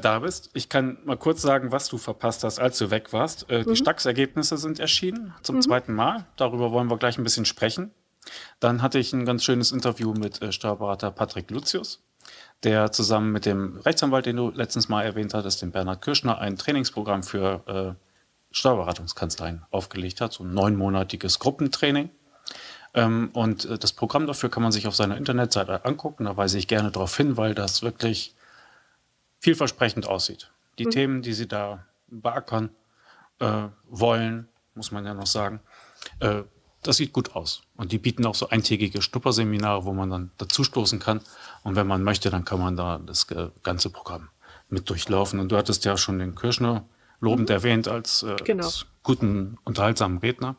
da bist. Ich kann mal kurz sagen, was du verpasst hast, als du weg warst. Äh, mhm. Die Stax-Ergebnisse sind erschienen zum mhm. zweiten Mal. Darüber wollen wir gleich ein bisschen sprechen. Dann hatte ich ein ganz schönes Interview mit äh, Steuerberater Patrick Lucius, der zusammen mit dem Rechtsanwalt, den du letztens mal erwähnt hattest, dem Bernhard Kirschner, ein Trainingsprogramm für äh, Steuerberatungskanzleien aufgelegt hat, so ein neunmonatiges Gruppentraining. Ähm, und äh, das Programm dafür kann man sich auf seiner Internetseite angucken. Da weise ich gerne darauf hin, weil das wirklich vielversprechend aussieht. Die mhm. Themen, die sie da beackern äh, wollen, muss man ja noch sagen, äh, das sieht gut aus. Und die bieten auch so eintägige Schnupperseminare, wo man dann dazustoßen kann. Und wenn man möchte, dann kann man da das äh, ganze Programm mit durchlaufen. Und du hattest ja schon den Kirschner lobend mhm. erwähnt als, äh, genau. als, guten, unterhaltsamen Redner.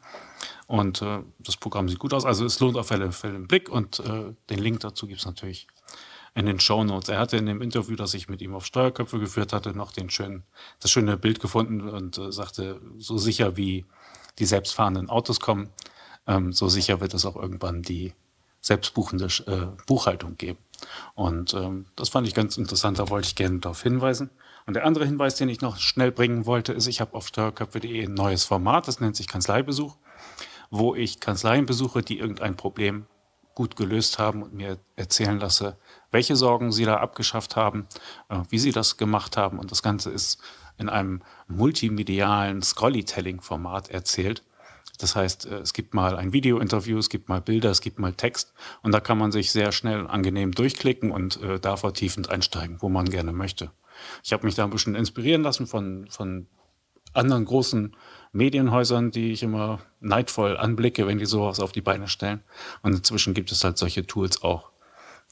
Und äh, das Programm sieht gut aus. Also es lohnt auf alle Fälle einen Blick. Und äh, den Link dazu gibt es natürlich in den Show Notes. Er hatte in dem Interview, das ich mit ihm auf Steuerköpfe geführt hatte, noch den schönen, das schöne Bild gefunden und äh, sagte, so sicher wie die selbstfahrenden Autos kommen, ähm, so sicher wird es auch irgendwann die selbstbuchende äh, Buchhaltung geben. Und ähm, das fand ich ganz interessant, da wollte ich gerne darauf hinweisen. Und der andere Hinweis, den ich noch schnell bringen wollte, ist, ich habe auf steuerköpfe.de ein neues Format, das nennt sich Kanzleibesuch, wo ich Kanzleien besuche, die irgendein Problem gut gelöst haben und mir erzählen lasse, welche Sorgen sie da abgeschafft haben, äh, wie sie das gemacht haben. Und das Ganze ist in einem multimedialen Scrollytelling-Format erzählt. Das heißt, äh, es gibt mal ein Video-Interview, es gibt mal Bilder, es gibt mal Text und da kann man sich sehr schnell angenehm durchklicken und äh, da vertiefend einsteigen, wo man gerne möchte. Ich habe mich da ein bisschen inspirieren lassen von, von anderen großen Medienhäusern, die ich immer neidvoll anblicke, wenn die sowas auf die Beine stellen. Und inzwischen gibt es halt solche Tools auch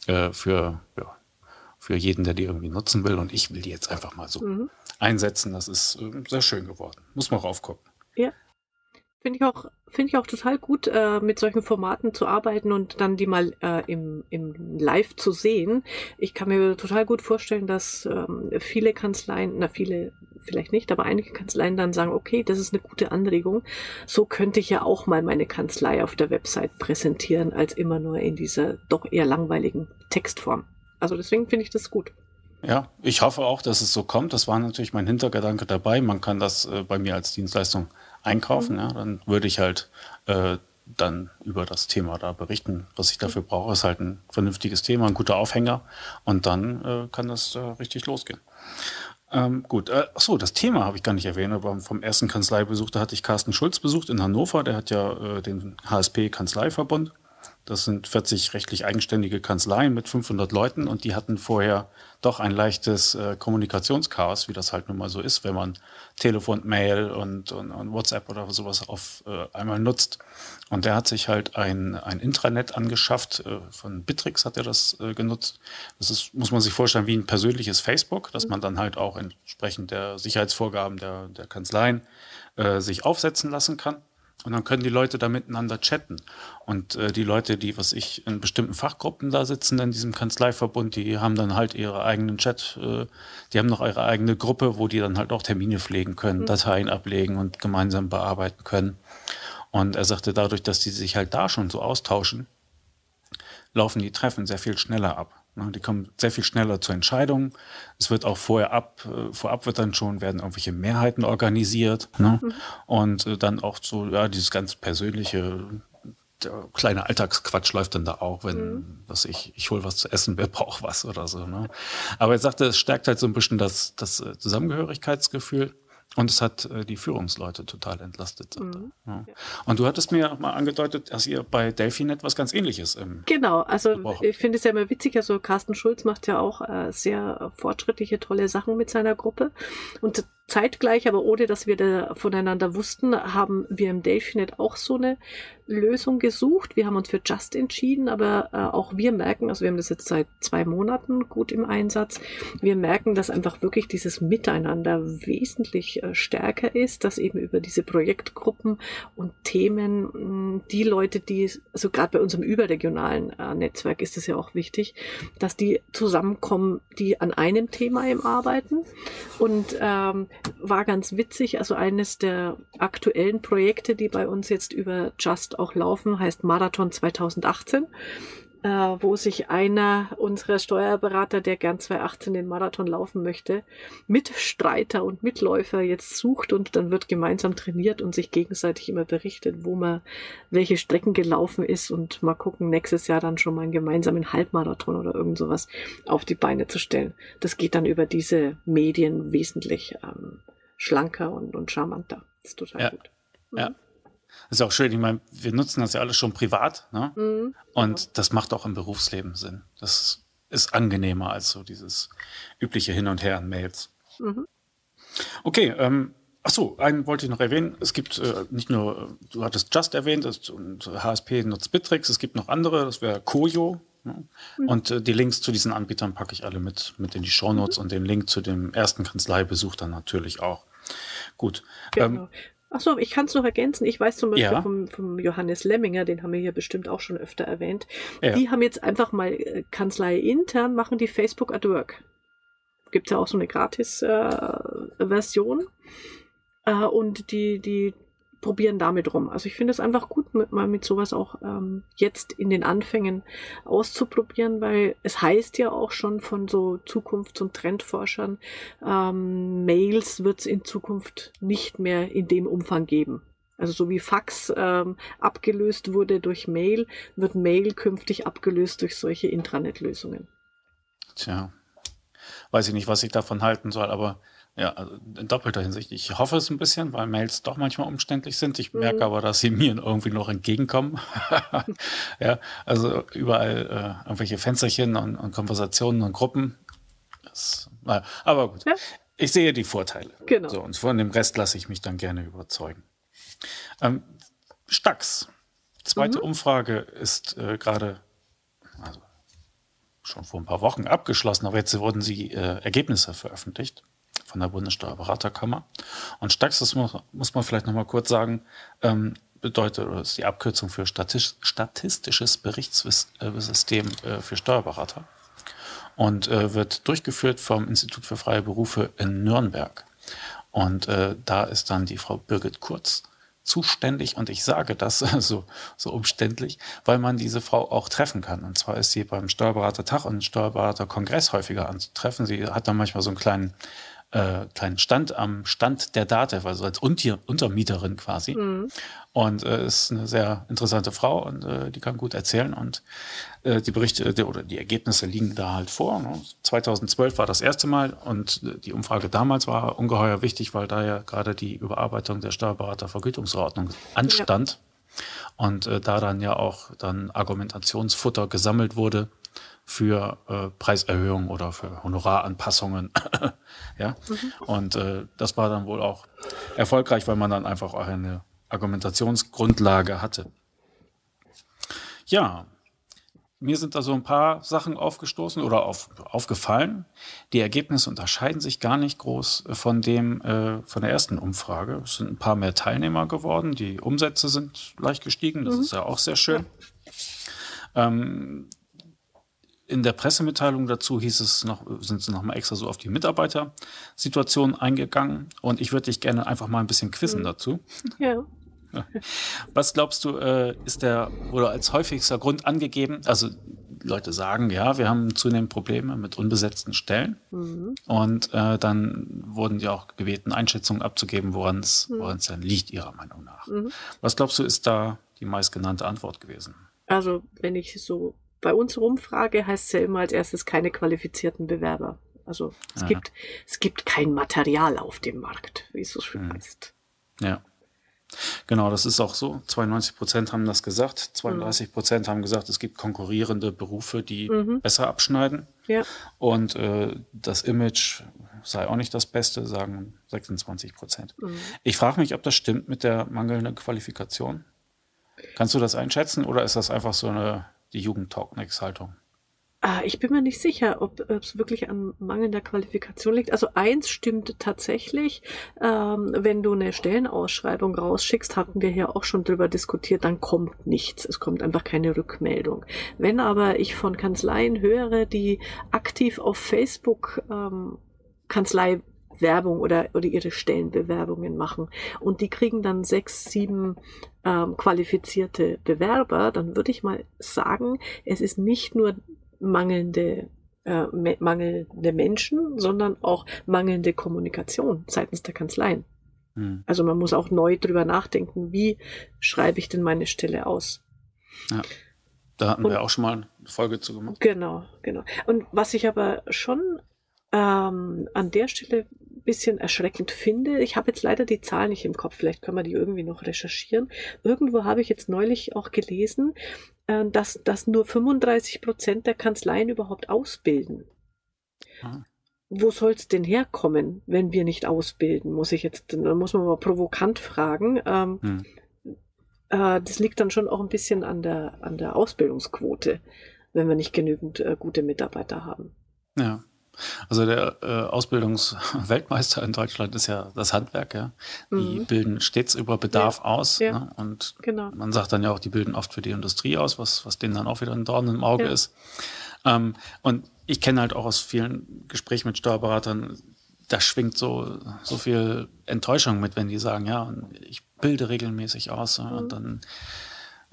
äh, für, ja, für jeden, der die irgendwie nutzen will. Und ich will die jetzt einfach mal so mhm. einsetzen. Das ist äh, sehr schön geworden. Muss man raufgucken. Ja. Finde ich auch, finde ich auch total gut, äh, mit solchen Formaten zu arbeiten und dann die mal äh, im, im Live zu sehen. Ich kann mir total gut vorstellen, dass ähm, viele Kanzleien, na viele vielleicht nicht, aber einige Kanzleien dann sagen, okay, das ist eine gute Anregung. So könnte ich ja auch mal meine Kanzlei auf der Website präsentieren, als immer nur in dieser doch eher langweiligen Textform. Also deswegen finde ich das gut. Ja, ich hoffe auch, dass es so kommt. Das war natürlich mein Hintergedanke dabei. Man kann das äh, bei mir als Dienstleistung einkaufen. Mhm. Ja, dann würde ich halt äh, dann über das Thema da berichten. Was ich dafür brauche, ist halt ein vernünftiges Thema, ein guter Aufhänger und dann äh, kann das äh, richtig losgehen. Ähm, gut, äh, achso, das Thema habe ich gar nicht erwähnt, aber vom ersten Kanzleibesuch, da hatte ich Carsten Schulz besucht in Hannover, der hat ja äh, den HSP Kanzleiverbund. Das sind 40 rechtlich eigenständige Kanzleien mit 500 Leuten und die hatten vorher doch ein leichtes äh, Kommunikationschaos, wie das halt nun mal so ist, wenn man Telefon, Mail und, und, und WhatsApp oder sowas auf äh, einmal nutzt. Und der hat sich halt ein, ein Intranet angeschafft, äh, von Bitrix hat er das äh, genutzt. Das ist, muss man sich vorstellen, wie ein persönliches Facebook, dass man dann halt auch entsprechend der Sicherheitsvorgaben der, der Kanzleien äh, sich aufsetzen lassen kann. Und dann können die Leute da miteinander chatten. Und äh, die Leute, die, was ich, in bestimmten Fachgruppen da sitzen in diesem Kanzleiverbund, die haben dann halt ihre eigenen Chat, äh, die haben noch ihre eigene Gruppe, wo die dann halt auch Termine pflegen können, mhm. Dateien ablegen und gemeinsam bearbeiten können. Und er sagte, dadurch, dass die sich halt da schon so austauschen, laufen die Treffen sehr viel schneller ab. Ne, die kommen sehr viel schneller zur Entscheidung. Es wird auch vorher ab, äh, vorab wird dann schon, werden irgendwelche Mehrheiten organisiert. Ne? Mhm. Und äh, dann auch so, ja, dieses ganz persönliche, der kleine Alltagsquatsch läuft dann da auch, wenn, mhm. was ich, ich hole was zu essen, wer braucht was oder so. Ne? Aber er sagte, es stärkt halt so ein bisschen das, das äh, Zusammengehörigkeitsgefühl. Und es hat äh, die Führungsleute total entlastet. Mhm. Ja. Und du hattest mir mal angedeutet, dass ihr bei Delphinet was ganz ähnliches im Genau, also Gebrauch. ich finde es ja immer witzig, also Carsten Schulz macht ja auch äh, sehr fortschrittliche, tolle Sachen mit seiner Gruppe. Und zeitgleich, aber ohne dass wir da voneinander wussten, haben wir im Delphinet auch so eine Lösung gesucht. Wir haben uns für Just entschieden, aber äh, auch wir merken, also wir haben das jetzt seit zwei Monaten gut im Einsatz, wir merken, dass einfach wirklich dieses Miteinander wesentlich äh, stärker ist, dass eben über diese Projektgruppen und Themen mh, die Leute, die, also gerade bei unserem überregionalen äh, Netzwerk ist es ja auch wichtig, dass die zusammenkommen, die an einem Thema im Arbeiten und ähm, war ganz witzig. Also eines der aktuellen Projekte, die bei uns jetzt über Just auch laufen, heißt Marathon 2018. äh, wo sich einer unserer Steuerberater, der gern 2018 den Marathon laufen möchte, Mitstreiter und Mitläufer jetzt sucht und dann wird gemeinsam trainiert und sich gegenseitig immer berichtet, wo man welche Strecken gelaufen ist und mal gucken, nächstes Jahr dann schon mal einen gemeinsamen Halbmarathon oder irgend sowas auf die Beine zu stellen. Das geht dann über diese Medien wesentlich ähm, schlanker und, und charmanter. Das ist total ja. gut. Mhm. Ja. Das ist auch schön. Ich meine, wir nutzen das ja alles schon privat, ne? Mhm. Und das macht auch im Berufsleben Sinn. Das ist angenehmer als so dieses übliche Hin und Her an Mails. Mhm. Okay, ähm, ach so, einen wollte ich noch erwähnen. Es gibt äh, nicht nur, du hattest Just erwähnt, das, und HSP nutzt Bittrex, es gibt noch andere, das wäre Koyo. Ne? Mhm. Und äh, die Links zu diesen Anbietern packe ich alle mit, mit in die Shownotes mhm. und den Link zu dem ersten Kanzleibesuch dann natürlich auch. Gut. Genau. Ähm, Achso, ich kann es noch ergänzen. Ich weiß zum Beispiel ja. vom, vom, Johannes Lemminger, den haben wir hier bestimmt auch schon öfter erwähnt. Ja. Die haben jetzt einfach mal äh, Kanzlei intern, machen die Facebook at Work. Gibt ja auch so eine Gratis-Version. Äh, äh, und die, die probieren damit rum. Also ich finde es einfach gut, mit, mal mit sowas auch ähm, jetzt in den Anfängen auszuprobieren, weil es heißt ja auch schon von so Zukunfts- und Trendforschern, ähm, Mails wird es in Zukunft nicht mehr in dem Umfang geben. Also so wie Fax ähm, abgelöst wurde durch Mail, wird Mail künftig abgelöst durch solche Intranet-Lösungen. Tja, weiß ich nicht, was ich davon halten soll, aber ja, also in doppelter Hinsicht. Ich hoffe es ein bisschen, weil Mails doch manchmal umständlich sind. Ich merke mhm. aber, dass sie mir irgendwie noch entgegenkommen. ja, also überall äh, irgendwelche Fensterchen und, und, Konversationen und Gruppen. Das, na, aber gut. Ja. Ich sehe die Vorteile. Genau. So, und von dem Rest lasse ich mich dann gerne überzeugen. Ähm, Stax. Zweite mhm. Umfrage ist äh, gerade, also schon vor ein paar Wochen abgeschlossen, aber jetzt wurden sie äh, Ergebnisse veröffentlicht von der Bundessteuerberaterkammer. Und Stax, das muss, muss man vielleicht nochmal kurz sagen, ähm, bedeutet, oder ist die Abkürzung für Statisch, statistisches Berichtssystem äh, für Steuerberater und äh, wird durchgeführt vom Institut für freie Berufe in Nürnberg. Und äh, da ist dann die Frau Birgit Kurz zuständig und ich sage das so, so umständlich, weil man diese Frau auch treffen kann. Und zwar ist sie beim Steuerberatertag und Steuerberaterkongress häufiger anzutreffen. Sie hat dann manchmal so einen kleinen äh, kleinen Stand am Stand der Datev, also als Untier, Untermieterin quasi. Mhm. Und äh, ist eine sehr interessante Frau und äh, die kann gut erzählen. Und äh, die Berichte die, oder die Ergebnisse liegen da halt vor. Ne? 2012 war das erste Mal und äh, die Umfrage damals war ungeheuer wichtig, weil da ja gerade die Überarbeitung der Steuerberatervergütungsverordnung anstand. Ja. Und äh, da dann ja auch dann Argumentationsfutter gesammelt wurde für äh, Preiserhöhungen oder für Honoraranpassungen. ja. Mhm. Und äh, das war dann wohl auch erfolgreich, weil man dann einfach auch eine Argumentationsgrundlage hatte. Ja, mir sind da so ein paar Sachen aufgestoßen oder auf, aufgefallen. Die Ergebnisse unterscheiden sich gar nicht groß von dem äh, von der ersten Umfrage. Es sind ein paar mehr Teilnehmer geworden. Die Umsätze sind leicht gestiegen. Das mhm. ist ja auch sehr schön. Ähm, in der Pressemitteilung dazu hieß es noch, sind sie nochmal extra so auf die Mitarbeitersituation eingegangen. Und ich würde dich gerne einfach mal ein bisschen quizzen mhm. dazu. Ja. Was glaubst du, äh, ist der, oder als häufigster Grund angegeben? Also Leute sagen, ja, wir haben zunehmend Probleme mit unbesetzten Stellen. Mhm. Und äh, dann wurden die auch gebeten, Einschätzungen abzugeben, woran es mhm. dann liegt, ihrer Meinung nach. Mhm. Was glaubst du, ist da die meistgenannte Antwort gewesen? Also, wenn ich so bei uns rumfrage, heißt es ja immer als erstes keine qualifizierten Bewerber. Also es gibt, es gibt kein Material auf dem Markt, wie es so schön mhm. heißt. Ja. Genau, das ist auch so. 92 Prozent haben das gesagt. 32 Prozent haben gesagt, es gibt konkurrierende Berufe, die mhm. besser abschneiden. Ja. Und äh, das Image sei auch nicht das Beste, sagen 26 Prozent. Mhm. Ich frage mich, ob das stimmt mit der mangelnden Qualifikation. Kannst du das einschätzen oder ist das einfach so eine die Jugendtalknex-Haltung? Ah, ich bin mir nicht sicher, ob es wirklich an mangelnder Qualifikation liegt. Also eins stimmt tatsächlich, ähm, wenn du eine Stellenausschreibung rausschickst, hatten wir hier auch schon drüber diskutiert, dann kommt nichts. Es kommt einfach keine Rückmeldung. Wenn aber ich von Kanzleien höre, die aktiv auf Facebook ähm, Kanzlei Werbung oder, oder ihre Stellenbewerbungen machen und die kriegen dann sechs, sieben ähm, qualifizierte Bewerber, dann würde ich mal sagen, es ist nicht nur mangelnde äh, mangelnde Menschen, sondern auch mangelnde Kommunikation seitens der Kanzleien. Hm. Also man muss auch neu drüber nachdenken, wie schreibe ich denn meine Stelle aus. Ja. Da hatten Und, wir auch schon mal eine Folge zu gemacht. Genau, genau. Und was ich aber schon ähm, an der Stelle bisschen erschreckend finde, ich habe jetzt leider die Zahl nicht im Kopf, vielleicht können wir die irgendwie noch recherchieren. Irgendwo habe ich jetzt neulich auch gelesen, äh, dass, dass nur 35 Prozent der Kanzleien überhaupt ausbilden. Ah wo soll es denn herkommen, wenn wir nicht ausbilden? Muss ich jetzt, dann muss man mal provokant fragen. Ähm, hm. äh, das liegt dann schon auch ein bisschen an der, an der Ausbildungsquote, wenn wir nicht genügend äh, gute Mitarbeiter haben. Ja. Also der äh, Ausbildungsweltmeister in Deutschland ist ja das Handwerk, ja. Die mhm. bilden stets über Bedarf ja. aus. Ja. Ne? Und genau. man sagt dann ja auch, die bilden oft für die Industrie aus, was, was denen dann auch wieder ein Dorn im Auge ja. ist. Ähm, und ich kenne halt auch aus vielen Gesprächen mit Steuerberatern, da schwingt so, so viel Enttäuschung mit, wenn die sagen, ja, ich bilde regelmäßig aus mhm. und dann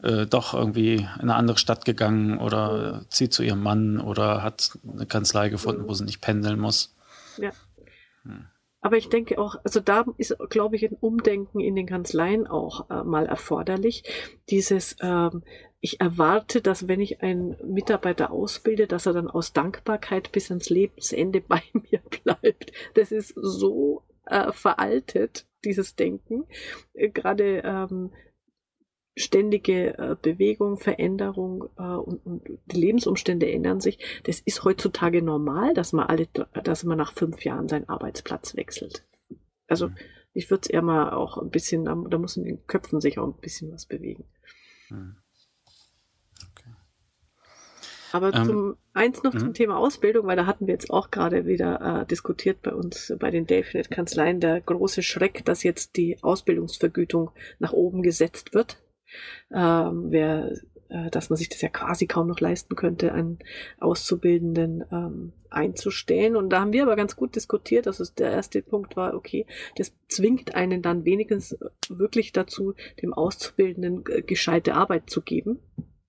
äh, doch irgendwie in eine andere Stadt gegangen oder zieht zu ihrem Mann oder hat eine Kanzlei gefunden, wo sie nicht pendeln muss. Ja. Hm. Aber ich denke auch, also da ist, glaube ich, ein Umdenken in den Kanzleien auch äh, mal erforderlich. Dieses, ähm, ich erwarte, dass wenn ich einen Mitarbeiter ausbilde, dass er dann aus Dankbarkeit bis ans Lebensende bei mir bleibt. Das ist so äh, veraltet, dieses Denken. Äh, Gerade ähm, ständige äh, Bewegung, Veränderung äh, und, und, die Lebensumstände ändern sich. Das ist heutzutage normal, dass man alle, dass man nach fünf Jahren seinen Arbeitsplatz wechselt. Also mhm. ich würde es eher mal auch ein bisschen, da, da muss in den Köpfen sich auch ein bisschen was bewegen. Mhm. Aber ähm, zum eins noch zum mhm. Thema Ausbildung, weil da hatten wir jetzt auch gerade wieder äh, diskutiert bei uns bei den Delfinet Kanzleien der große Schreck, dass jetzt die Ausbildungsvergütung nach oben gesetzt wird. Ähm, wer, äh, dass man sich das ja quasi kaum noch leisten könnte, einen Auszubildenden ähm, einzustellen. Und da haben wir aber ganz gut diskutiert, dass es der erste Punkt war, okay, das zwingt einen dann wenigstens wirklich dazu, dem Auszubildenden äh, gescheite Arbeit zu geben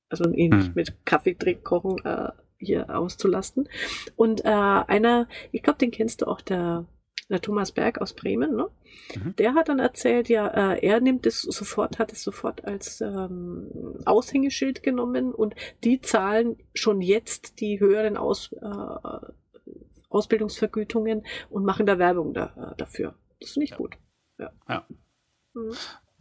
also ihn nicht hm. mit Kaffee trinken, kochen äh, hier auszulasten. Und äh, einer, ich glaube, den kennst du auch, der, der Thomas Berg aus Bremen, ne? Mhm. Der hat dann erzählt, ja, äh, er nimmt es sofort, hat es sofort als ähm, Aushängeschild genommen und die zahlen schon jetzt die höheren Aus, äh, Ausbildungsvergütungen und machen da Werbung da, äh, dafür. Das finde ich ja. gut. Ja. ja. Mhm.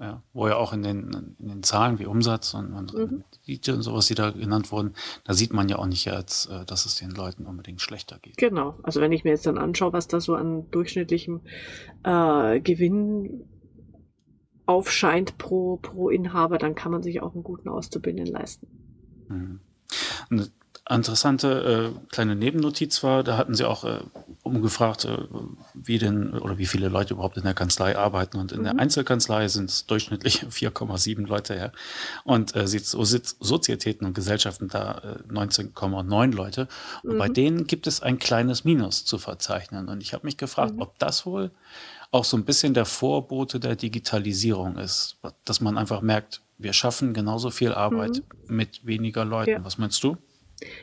Ja, wo ja auch in den, in den Zahlen wie Umsatz und, und mhm. und sowas, die da genannt wurden, da sieht man ja auch nicht jetzt, äh, dass es den Leuten unbedingt schlechter geht. Genau. Also wenn ich mir jetzt dann anschaue, was da so an durchschnittlichem äh, Gewinn aufscheint pro, pro Inhaber, dann kann man sich auch einen guten Auszubildenden leisten. Mhm. Und interessante äh, kleine Nebennotiz war, da hatten sie auch äh, umgefragt, äh, wie denn oder wie viele Leute überhaupt in der Kanzlei arbeiten. Und in mhm. der Einzelkanzlei sind es durchschnittlich 4,7 Leute her. Und äh, so Sozietäten und Gesellschaften da äh, 19,9 Leute. Und mhm. bei denen gibt es ein kleines Minus zu verzeichnen. Und ich habe mich gefragt, mhm. ob das wohl auch so ein bisschen der Vorbote der Digitalisierung ist, dass man einfach merkt, wir schaffen genauso viel Arbeit mhm. mit weniger Leuten. Ja. Was meinst du?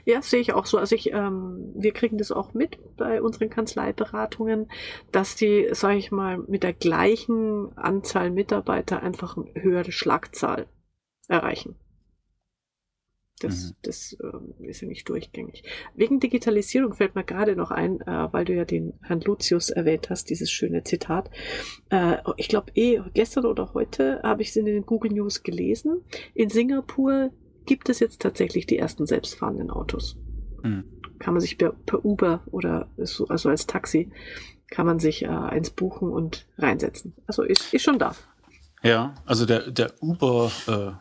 Ja, sehe ich auch so. Also ich, ähm, wir kriegen das auch mit bei unseren Kanzleiberatungen, dass die, sage ich mal, mit der gleichen Anzahl Mitarbeiter einfach eine höhere Schlagzahl erreichen. Das, mhm. das äh, ist ja nicht durchgängig. Wegen Digitalisierung fällt mir gerade noch ein, äh, weil du ja den Herrn Lucius erwähnt hast, dieses schöne Zitat. Äh, ich glaube, eh gestern oder heute habe ich es in den Google News gelesen. In Singapur gibt es jetzt tatsächlich die ersten selbstfahrenden Autos. Mhm. Kann man sich per, per Uber oder so, also als Taxi kann man sich äh, eins buchen und reinsetzen. Also ist, ist schon da. Ja, also der, der Uber äh,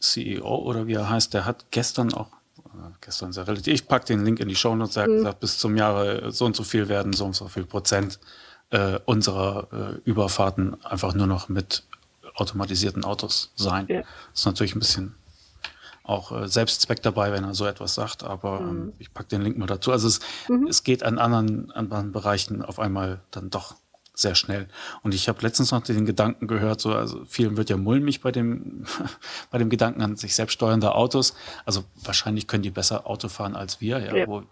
CEO oder wie er heißt, der hat gestern auch, äh, gestern sehr relativ, ich packe den Link in die Show Notes, er hat mhm. gesagt, bis zum Jahre so und so viel werden, so und so viel Prozent äh, unserer äh, Überfahrten einfach nur noch mit automatisierten Autos sein. Ja. Das ist natürlich ein bisschen auch äh, Selbstzweck dabei, wenn er so etwas sagt, aber ähm, mhm. ich packe den Link mal dazu. Also es, mhm. es geht an anderen, anderen Bereichen auf einmal dann doch sehr schnell. Und ich habe letztens noch den Gedanken gehört, so, also vielen wird ja mulmig bei dem, bei dem Gedanken an sich selbst steuernde Autos. Also wahrscheinlich können die besser Auto fahren als wir, ja, ja. wo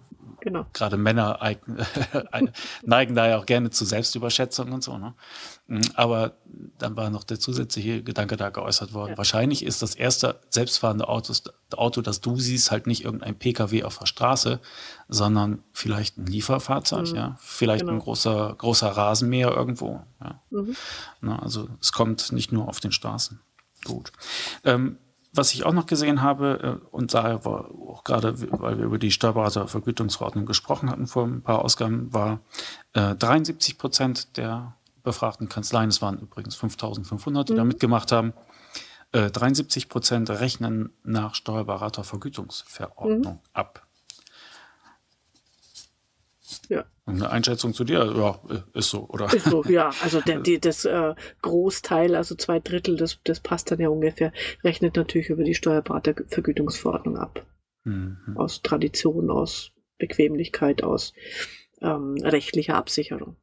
genau. gerade Männer neigen da ja auch gerne zu Selbstüberschätzung und so. Ne? Mhm, aber dann war noch der zusätzliche Gedanke da geäußert worden. Ja. Wahrscheinlich ist das erste selbstfahrende Auto, Auto, das du siehst, halt nicht irgendein Pkw auf der Straße, sondern vielleicht ein Lieferfahrzeug, mhm. ja, vielleicht genau. ein großer großer Rasenmäher irgendwo. Ja. Mhm. Na, also es kommt nicht nur auf den Straßen. Gut. Ähm, was ich auch noch gesehen habe, äh, und daher war auch gerade, weil wir über die Steuerberatervergütungsverordnung gesprochen hatten vor ein paar Ausgaben, war äh, 73 Prozent der befragten Kanzleien, es waren übrigens 5500, die mhm. da mitgemacht haben, äh, 73 Prozent rechnen nach Steuerberatervergütungsverordnung mhm. ab. Ja. Eine Einschätzung zu dir, ja, ist so, oder? Ist so, ja. Also der, die, das äh, Großteil, also zwei Drittel, das, das passt dann ja ungefähr, rechnet natürlich über die Steuerberatervergütungsverordnung ab. Mhm. Aus Tradition, aus Bequemlichkeit, aus ähm, rechtlicher Absicherung.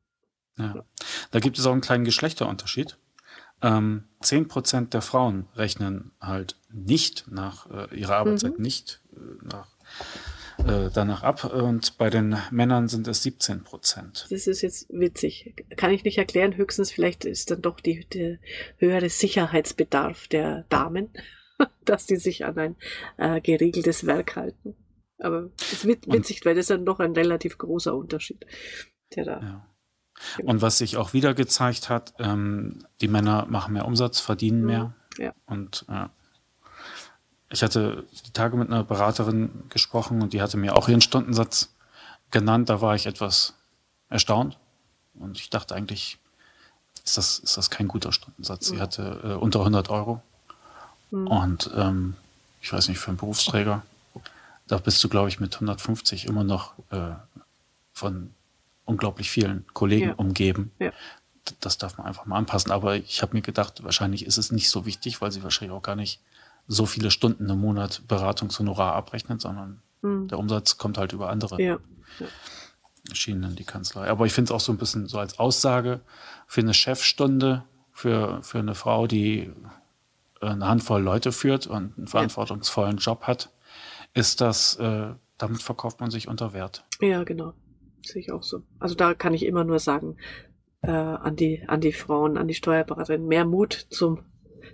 Ja. Da gibt es auch einen kleinen Geschlechterunterschied. Ähm, 10% der Frauen rechnen halt nicht nach äh, ihrer Arbeitszeit, mhm. nicht äh, nach äh, danach ab und bei den Männern sind es 17 Prozent. Das ist jetzt witzig. Kann ich nicht erklären. Höchstens vielleicht ist dann doch die, der höhere Sicherheitsbedarf der Damen, dass die sich an ein äh, geregeltes Werk halten. Aber es ist witzig, und, weil das ist dann doch ein relativ großer Unterschied, der da. Ja. Und was sich auch wieder gezeigt hat, ähm, die Männer machen mehr Umsatz, verdienen mhm. mehr. Ja. Und äh, ich hatte die Tage mit einer Beraterin gesprochen und die hatte mir auch ihren Stundensatz genannt. Da war ich etwas erstaunt. Und ich dachte eigentlich, ist das, ist das kein guter Stundensatz. Sie hatte äh, unter 100 Euro. Mhm. Und ähm, ich weiß nicht, für einen Berufsträger, da bist du, glaube ich, mit 150 immer noch äh, von unglaublich vielen Kollegen ja. umgeben. Ja. Das darf man einfach mal anpassen. Aber ich habe mir gedacht, wahrscheinlich ist es nicht so wichtig, weil sie wahrscheinlich auch gar nicht so viele Stunden im Monat Beratungshonorar abrechnet, sondern mhm. der Umsatz kommt halt über andere ja. Schienen in die Kanzlei. Aber ich finde es auch so ein bisschen so als Aussage für eine Chefstunde, für, für eine Frau, die eine Handvoll Leute führt und einen verantwortungsvollen Job hat, ist das, äh, damit verkauft man sich unter Wert. Ja, genau. Sehe ich auch so. Also da kann ich immer nur sagen, äh, an die, an die Frauen, an die Steuerberaterin, mehr Mut zum,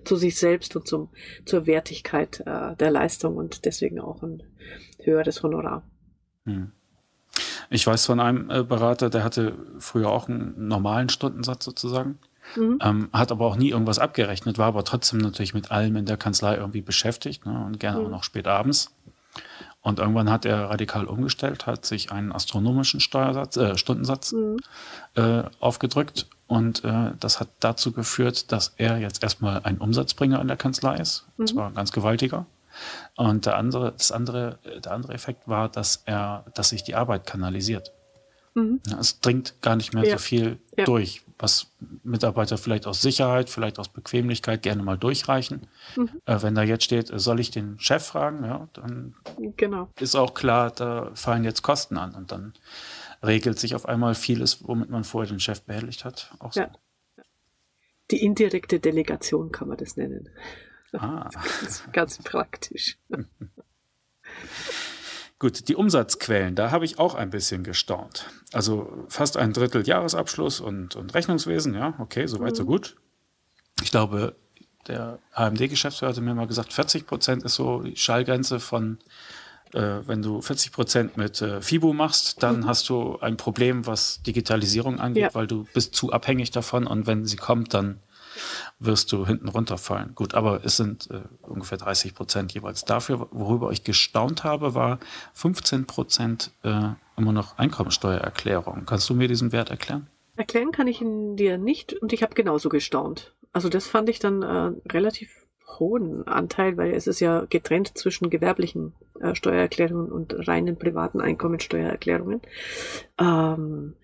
zu sich selbst und zum, zur Wertigkeit äh, der Leistung und deswegen auch ein höheres Honorar. Hm. Ich weiß von einem äh, Berater, der hatte früher auch einen normalen Stundensatz sozusagen, mhm. ähm, hat aber auch nie irgendwas abgerechnet, war aber trotzdem natürlich mit allem in der Kanzlei irgendwie beschäftigt ne, und gerne mhm. auch noch spät abends. Und irgendwann hat er radikal umgestellt, hat sich einen astronomischen Steuersatz, äh, Stundensatz mhm. äh, aufgedrückt. Und äh, das hat dazu geführt, dass er jetzt erstmal ein Umsatzbringer in der Kanzlei ist. Mhm. Und zwar ein ganz gewaltiger. Und der andere, das andere, der andere Effekt war, dass er, dass sich die Arbeit kanalisiert. Mhm. Es dringt gar nicht mehr ja. so viel ja. durch, was Mitarbeiter vielleicht aus Sicherheit, vielleicht aus Bequemlichkeit gerne mal durchreichen. Mhm. Äh, wenn da jetzt steht, soll ich den Chef fragen, ja, dann genau. ist auch klar, da fallen jetzt Kosten an und dann regelt sich auf einmal vieles, womit man vorher den Chef behelligt hat, auch so. Die indirekte Delegation kann man das nennen. Ah. ganz, ganz praktisch. Gut, die Umsatzquellen, da habe ich auch ein bisschen gestaunt. Also fast ein Drittel Jahresabschluss und, und Rechnungswesen, ja, okay, soweit, mhm. so gut. Ich glaube, der AMD-Geschäftsführer hatte mir mal gesagt, 40 Prozent ist so die Schallgrenze von, wenn du 40 Prozent mit äh, FIBO machst, dann mhm. hast du ein Problem, was Digitalisierung angeht, ja. weil du bist zu abhängig davon und wenn sie kommt, dann wirst du hinten runterfallen. Gut, aber es sind äh, ungefähr 30 Prozent jeweils dafür. Worüber ich gestaunt habe, war 15 Prozent äh, immer noch Einkommensteuererklärung. Kannst du mir diesen Wert erklären? Erklären kann ich ihn dir nicht und ich habe genauso gestaunt. Also das fand ich dann äh, relativ hohen Anteil, weil es ist ja getrennt zwischen gewerblichen äh, Steuererklärungen und reinen privaten Einkommensteuererklärungen. Ähm,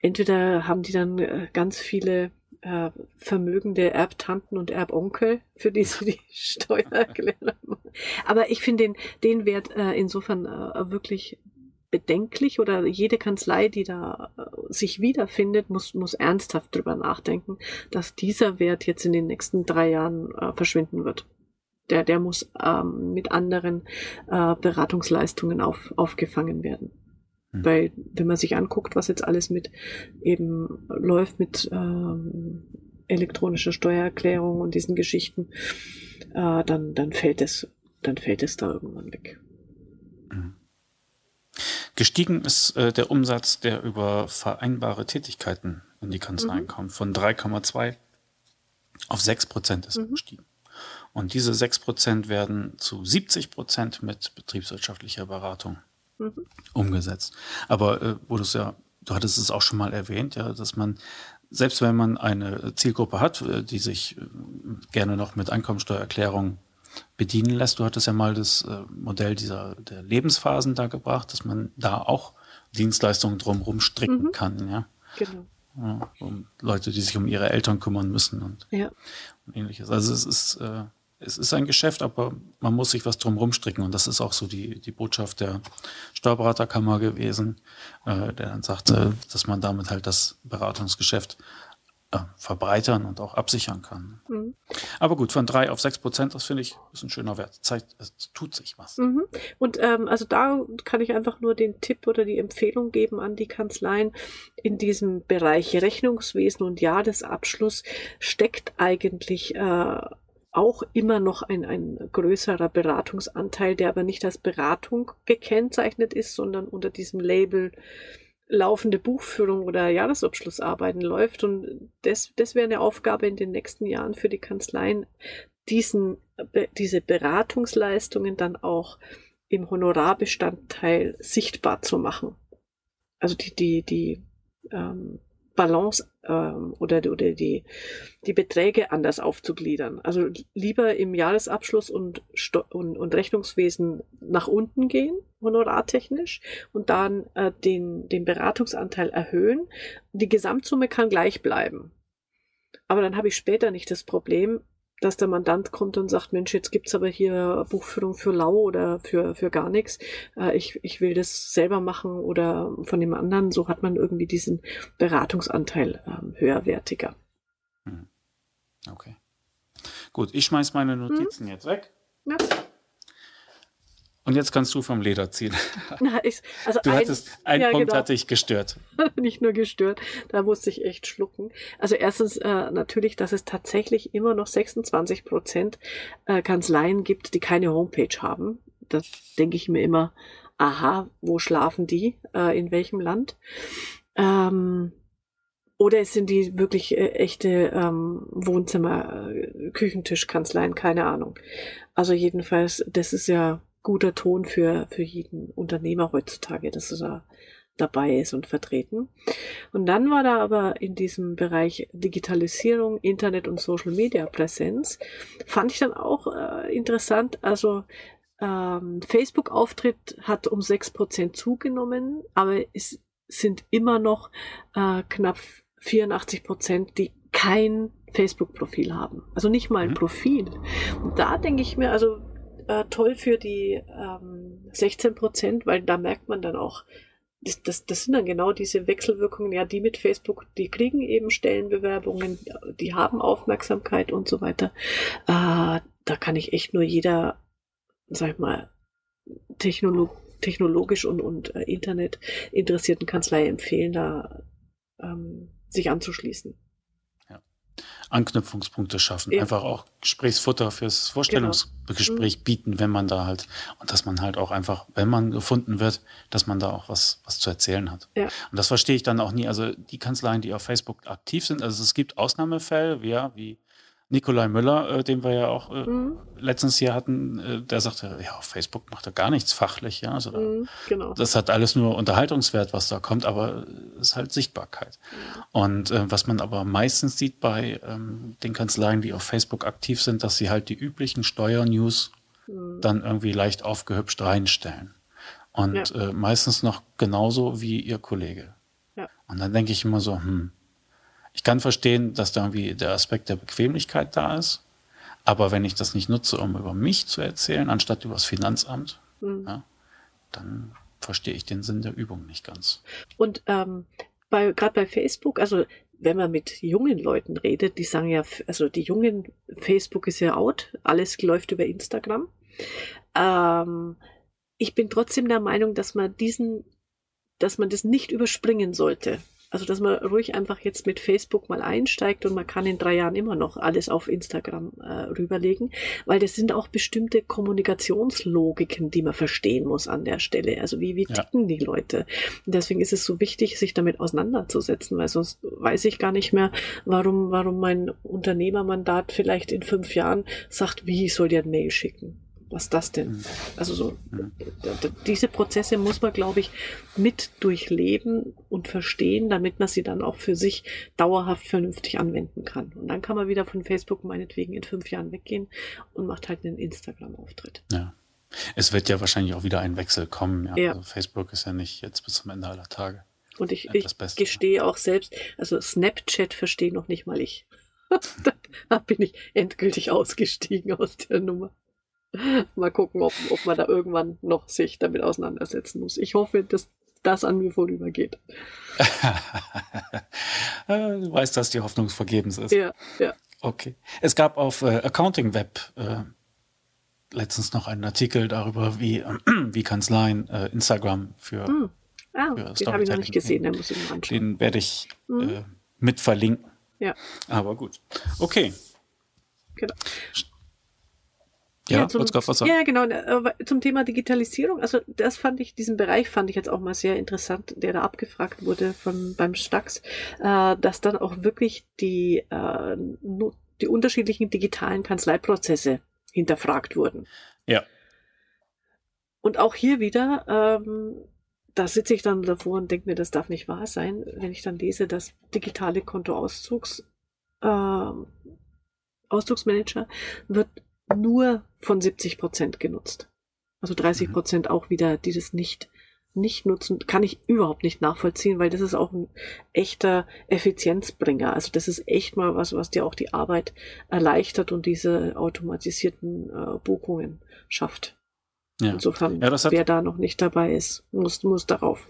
entweder haben die dann äh, ganz viele äh, vermögende Erbtanten und Erbonkel, für die sie die Steuererklärung machen. Aber ich finde den, den Wert äh, insofern wirklich bedenklich oder jede Kanzlei, die da sich wiederfindet, muss, muss ernsthaft drüber nachdenken, dass dieser Wert jetzt in den nächsten drei Jahren äh, verschwinden wird. Der, der muss ähm, mit anderen äh, Beratungsleistungen auf, aufgefangen werden. Mhm. Weil, wenn man sich anguckt, was jetzt alles mit eben läuft mit ähm, elektronischer Steuererklärung und diesen Geschichten, äh, dann, dann fällt es, dann fällt es da irgendwann weg. Mhm. Gestiegen ist äh, der Umsatz, der über vereinbare Tätigkeiten in die Kanzleien mhm. kommt. Von 3,2 auf 6 Prozent ist mhm. gestiegen. Und diese 6 Prozent werden zu 70 Prozent mit betriebswirtschaftlicher Beratung mhm. umgesetzt. Aber äh, wo du es ja, du hattest es auch schon mal erwähnt, ja, dass man selbst wenn man eine Zielgruppe hat, äh, die sich äh, gerne noch mit Einkommensteuererklärung bedienen lässt. Du hattest ja mal das äh, Modell dieser der Lebensphasen da gebracht, dass man da auch Dienstleistungen drumherum stricken mhm. kann, ja. Genau. Ja, um Leute, die sich um ihre Eltern kümmern müssen und, ja. und ähnliches. Also es ist, äh, es ist ein Geschäft, aber man muss sich was drumherum stricken. Und das ist auch so die, die Botschaft der Steuerberaterkammer gewesen, äh, der dann sagte, dass man damit halt das Beratungsgeschäft äh, verbreitern und auch absichern kann. Mhm. Aber gut, von drei auf sechs Prozent, das finde ich, ist ein schöner Wert. Zeigt, es tut sich was. Mhm. Und ähm, also da kann ich einfach nur den Tipp oder die Empfehlung geben an die Kanzleien. In diesem Bereich Rechnungswesen und Jahresabschluss steckt eigentlich äh, auch immer noch ein, ein größerer Beratungsanteil, der aber nicht als Beratung gekennzeichnet ist, sondern unter diesem Label laufende Buchführung oder Jahresabschlussarbeiten läuft. Und das, das wäre eine Aufgabe in den nächsten Jahren für die Kanzleien, diesen, diese Beratungsleistungen dann auch im Honorarbestandteil sichtbar zu machen. Also die, die, die ähm, Balance ähm, oder, oder die, die Beträge anders aufzugliedern. Also lieber im Jahresabschluss und, und, und Rechnungswesen nach unten gehen, honorartechnisch, und dann äh, den, den Beratungsanteil erhöhen. Die Gesamtsumme kann gleich bleiben. Aber dann habe ich später nicht das Problem, dass der Mandant kommt und sagt, Mensch, jetzt gibt's aber hier Buchführung für lau oder für, für gar nichts. Äh, ich, ich will das selber machen oder von dem anderen. So hat man irgendwie diesen Beratungsanteil ähm, höherwertiger. Hm. Okay. Gut, ich schmeiß meine Notizen hm. jetzt weg. Ja. Und jetzt kannst du vom Leder ziehen. Na, ich, also du ein, hattest, ein ja, Punkt genau. hat dich gestört. Nicht nur gestört, da musste ich echt schlucken. Also erstens äh, natürlich, dass es tatsächlich immer noch 26 Prozent äh, Kanzleien gibt, die keine Homepage haben. Da denke ich mir immer, aha, wo schlafen die? Äh, in welchem Land? Ähm, oder es sind die wirklich äh, echte ähm, Wohnzimmer, äh, Küchentischkanzleien, keine Ahnung. Also jedenfalls, das ist ja guter Ton für, für jeden Unternehmer heutzutage, dass er da dabei ist und vertreten. Und dann war da aber in diesem Bereich Digitalisierung, Internet und Social Media Präsenz, fand ich dann auch äh, interessant. Also ähm, Facebook-Auftritt hat um 6% zugenommen, aber es sind immer noch äh, knapp 84% die kein Facebook-Profil haben. Also nicht mal ein mhm. Profil. Und da denke ich mir, also äh, toll für die ähm, 16 Prozent, weil da merkt man dann auch, das, das, das sind dann genau diese Wechselwirkungen, ja, die mit Facebook, die kriegen eben Stellenbewerbungen, die haben Aufmerksamkeit und so weiter. Äh, da kann ich echt nur jeder, sag ich mal, Technolog technologisch und, und äh, Internet interessierten Kanzlei empfehlen, da ähm, sich anzuschließen. Anknüpfungspunkte schaffen, ja. einfach auch Gesprächsfutter fürs Vorstellungsgespräch genau. bieten, wenn man da halt, und dass man halt auch einfach, wenn man gefunden wird, dass man da auch was, was zu erzählen hat. Ja. Und das verstehe ich dann auch nie. Also die Kanzleien, die auf Facebook aktiv sind, also es gibt Ausnahmefälle, ja, wie Nikolai Müller, äh, den wir ja auch äh, mhm. letztens hier hatten, äh, der sagte, ja, auf Facebook macht er gar nichts fachlich, ja. Also mhm, genau. Das hat alles nur Unterhaltungswert, was da kommt, aber es ist halt Sichtbarkeit. Mhm. Und äh, was man aber meistens sieht bei ähm, den Kanzleien, die auf Facebook aktiv sind, dass sie halt die üblichen Steuernews mhm. dann irgendwie leicht aufgehübscht reinstellen. Und ja. äh, meistens noch genauso wie ihr Kollege. Ja. Und dann denke ich immer so, hm, ich kann verstehen, dass da irgendwie der Aspekt der Bequemlichkeit da ist. Aber wenn ich das nicht nutze, um über mich zu erzählen, anstatt über das Finanzamt, mhm. ja, dann verstehe ich den Sinn der Übung nicht ganz. Und ähm, bei, gerade bei Facebook, also wenn man mit jungen Leuten redet, die sagen ja, also die jungen, Facebook ist ja out, alles läuft über Instagram. Ähm, ich bin trotzdem der Meinung, dass man diesen, dass man das nicht überspringen sollte. Also, dass man ruhig einfach jetzt mit Facebook mal einsteigt und man kann in drei Jahren immer noch alles auf Instagram äh, rüberlegen, weil das sind auch bestimmte Kommunikationslogiken, die man verstehen muss an der Stelle. Also, wie, wie ticken ja. die Leute? Und deswegen ist es so wichtig, sich damit auseinanderzusetzen, weil sonst weiß ich gar nicht mehr, warum, warum mein Unternehmermandat vielleicht in fünf Jahren sagt, wie ich soll dir ein Mail schicken was das denn? Mhm. Also so, mhm. diese Prozesse muss man, glaube ich, mit durchleben und verstehen, damit man sie dann auch für sich dauerhaft vernünftig anwenden kann. Und dann kann man wieder von Facebook meinetwegen in fünf Jahren weggehen und macht halt einen Instagram-Auftritt. Ja. Es wird ja wahrscheinlich auch wieder ein Wechsel kommen. Ja. ja. Also Facebook ist ja nicht jetzt bis zum Ende aller Tage. Und ich, ich gestehe auch selbst, also Snapchat verstehe noch nicht mal ich. da bin ich endgültig ausgestiegen aus der Nummer. Mal gucken, ob, ob man da irgendwann noch sich damit auseinandersetzen muss. Ich hoffe, dass das an mir vorübergeht. du weißt, dass die Hoffnung vergebens ist. Ja, ja. Okay. Es gab auf äh, Accounting Web äh, letztens noch einen Artikel darüber, wie, äh, wie Kanzleien äh, Instagram für, hm. ah, für den habe ich noch nicht gesehen, den muss ich mal anschauen. Den werde ich hm. mit verlinken. Ja. Aber gut. Okay. Genau. Ja, ja zum, was Ja, genau. Äh, zum Thema Digitalisierung. Also das fand ich, diesen Bereich fand ich jetzt auch mal sehr interessant, der da abgefragt wurde von beim Stax, äh, dass dann auch wirklich die, äh, die unterschiedlichen digitalen Kanzleiprozesse hinterfragt wurden. Ja. Und auch hier wieder, ähm, da sitze ich dann davor und denke mir, das darf nicht wahr sein, wenn ich dann lese, dass digitale Kontoauszugs äh, Auszugsmanager wird nur von 70 Prozent genutzt. Also 30 mhm. Prozent mhm. auch wieder dieses nicht nicht nutzen, kann ich überhaupt nicht nachvollziehen, weil das ist auch ein echter Effizienzbringer. Also das ist echt mal was, was dir auch die Arbeit erleichtert und diese automatisierten äh, Buchungen schafft. Ja. Insofern, ja, wer da noch nicht dabei ist, muss, muss darauf.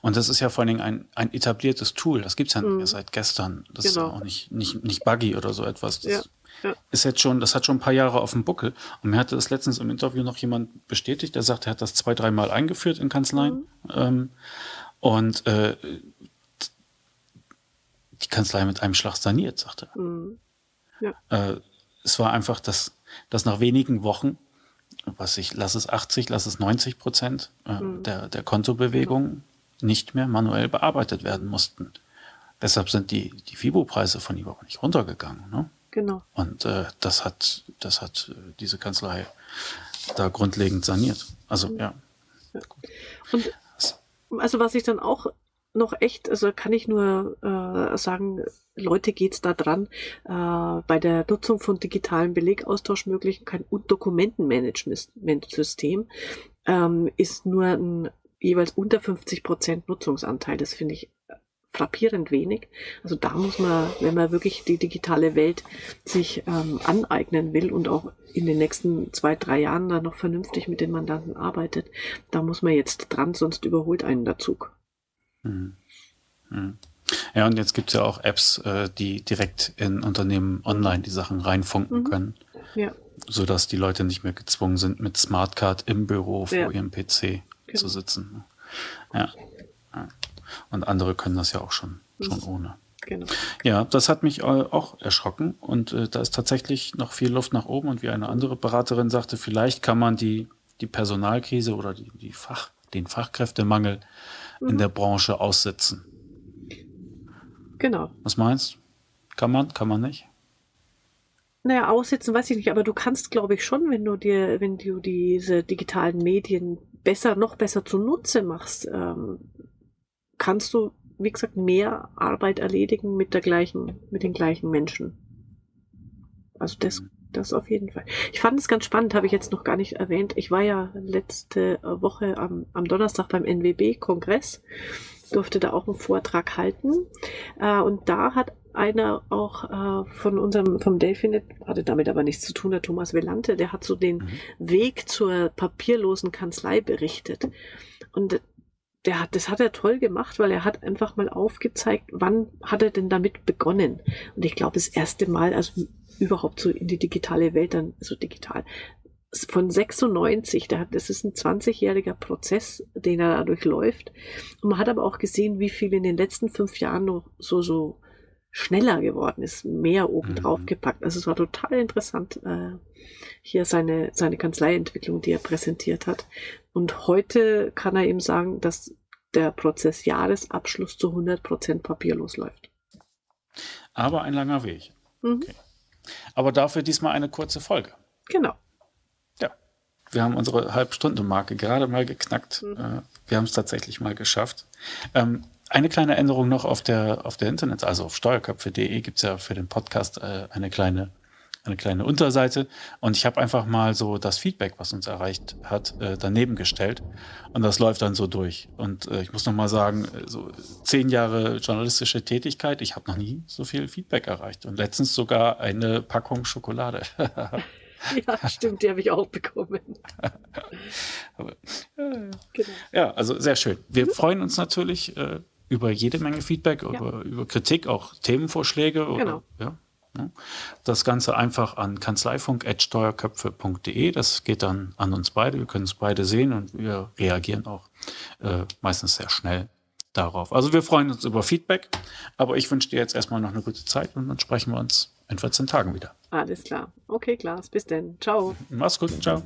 Und das ist ja vor allen Dingen ein, ein etabliertes Tool. Das gibt es ja mhm. seit gestern. Das genau. ist ja auch nicht, nicht, nicht buggy oder so etwas. Das ja. Ja. Ist jetzt schon, das hat schon ein paar Jahre auf dem Buckel. Und mir hatte das letztens im Interview noch jemand bestätigt, der sagt, er hat das zwei, dreimal eingeführt in Kanzleien. Mhm. Ähm, und äh, die Kanzlei mit einem Schlag saniert, sagte er. Mhm. Ja. Äh, es war einfach, dass, dass nach wenigen Wochen, was ich, lass es 80, lass es 90 Prozent äh, mhm. der, der Kontobewegungen nicht mehr manuell bearbeitet werden mussten. Deshalb sind die, die FIBO-Preise von ihm auch nicht runtergegangen. Ne? Genau. Und äh, das hat, das hat äh, diese Kanzlei da grundlegend saniert. Also ja. ja. Und also was ich dann auch noch echt, also kann ich nur äh, sagen, Leute geht's da dran, äh, bei der Nutzung von digitalen Belegaustauschmöglichkeiten und Dokumentenmanagementsystem ähm, ist nur ein jeweils unter 50 Prozent Nutzungsanteil. Das finde ich frappierend wenig. Also da muss man, wenn man wirklich die digitale Welt sich ähm, aneignen will und auch in den nächsten zwei, drei Jahren da noch vernünftig mit den Mandanten arbeitet, da muss man jetzt dran, sonst überholt einen der Zug. Mhm. Mhm. Ja, und jetzt gibt es ja auch Apps, äh, die direkt in Unternehmen online die Sachen reinfunken mhm. können. Ja. Sodass die Leute nicht mehr gezwungen sind, mit Smartcard im Büro vor ja. ihrem PC genau. zu sitzen. Ja. Und andere können das ja auch schon, schon mhm. ohne. Genau. Ja, das hat mich äh, auch erschrocken und äh, da ist tatsächlich noch viel Luft nach oben und wie eine andere Beraterin sagte, vielleicht kann man die, die Personalkrise oder die, die Fach, den Fachkräftemangel mhm. in der Branche aussitzen. Genau. Was meinst? Kann man, kann man nicht? Naja, aussitzen weiß ich nicht, aber du kannst, glaube ich, schon, wenn du dir, wenn du diese digitalen Medien besser, noch besser zunutze machst, ähm, kannst du, wie gesagt, mehr Arbeit erledigen mit der gleichen, mit den gleichen Menschen. Also das, das auf jeden Fall. Ich fand es ganz spannend, habe ich jetzt noch gar nicht erwähnt. Ich war ja letzte Woche am, am Donnerstag beim NWB-Kongress, durfte da auch einen Vortrag halten. Äh, und da hat einer auch äh, von unserem, vom Delphinet, hatte damit aber nichts zu tun, der Thomas Velante, der hat so den mhm. Weg zur papierlosen Kanzlei berichtet. Und der hat, das hat er toll gemacht, weil er hat einfach mal aufgezeigt, wann hat er denn damit begonnen. Und ich glaube, das erste Mal, also überhaupt so in die digitale Welt, dann so digital, von 96, der hat, das ist ein 20-jähriger Prozess, den er dadurch läuft. Und man hat aber auch gesehen, wie viel in den letzten fünf Jahren noch so, so schneller geworden ist, mehr obendrauf mhm. gepackt. Also es war total interessant, äh, hier seine, seine Kanzleientwicklung, die er präsentiert hat. Und heute kann er eben sagen, dass der Prozess Jahresabschluss zu 100 Prozent papierlos läuft. Aber ein langer Weg. Mhm. Okay. Aber dafür diesmal eine kurze Folge. Genau. Ja. Wir haben unsere Halbstunde-Marke gerade mal geknackt. Mhm. Äh, wir haben es tatsächlich mal geschafft. Ähm, eine kleine Änderung noch auf der, auf der Internet, also auf steuerköpfe.de gibt es ja für den Podcast äh, eine kleine eine kleine Unterseite und ich habe einfach mal so das Feedback, was uns erreicht hat, äh, daneben gestellt und das läuft dann so durch. Und äh, ich muss noch mal sagen, äh, so zehn Jahre journalistische Tätigkeit, ich habe noch nie so viel Feedback erreicht und letztens sogar eine Packung Schokolade. ja, stimmt, die habe ich auch bekommen. Aber, äh, genau. Ja, also sehr schön. Wir mhm. freuen uns natürlich äh, über jede Menge Feedback, ja. über, über Kritik, auch Themenvorschläge. Genau. Oder, ja? Das Ganze einfach an kanzleifunk.steuerköpfe.de. Das geht dann an uns beide. Wir können es beide sehen und wir reagieren auch äh, meistens sehr schnell darauf. Also wir freuen uns über Feedback, aber ich wünsche dir jetzt erstmal noch eine gute Zeit und dann sprechen wir uns in 14 Tagen wieder. Alles klar. Okay, Klaas. Bis denn. Ciao. Mach's gut. Ciao.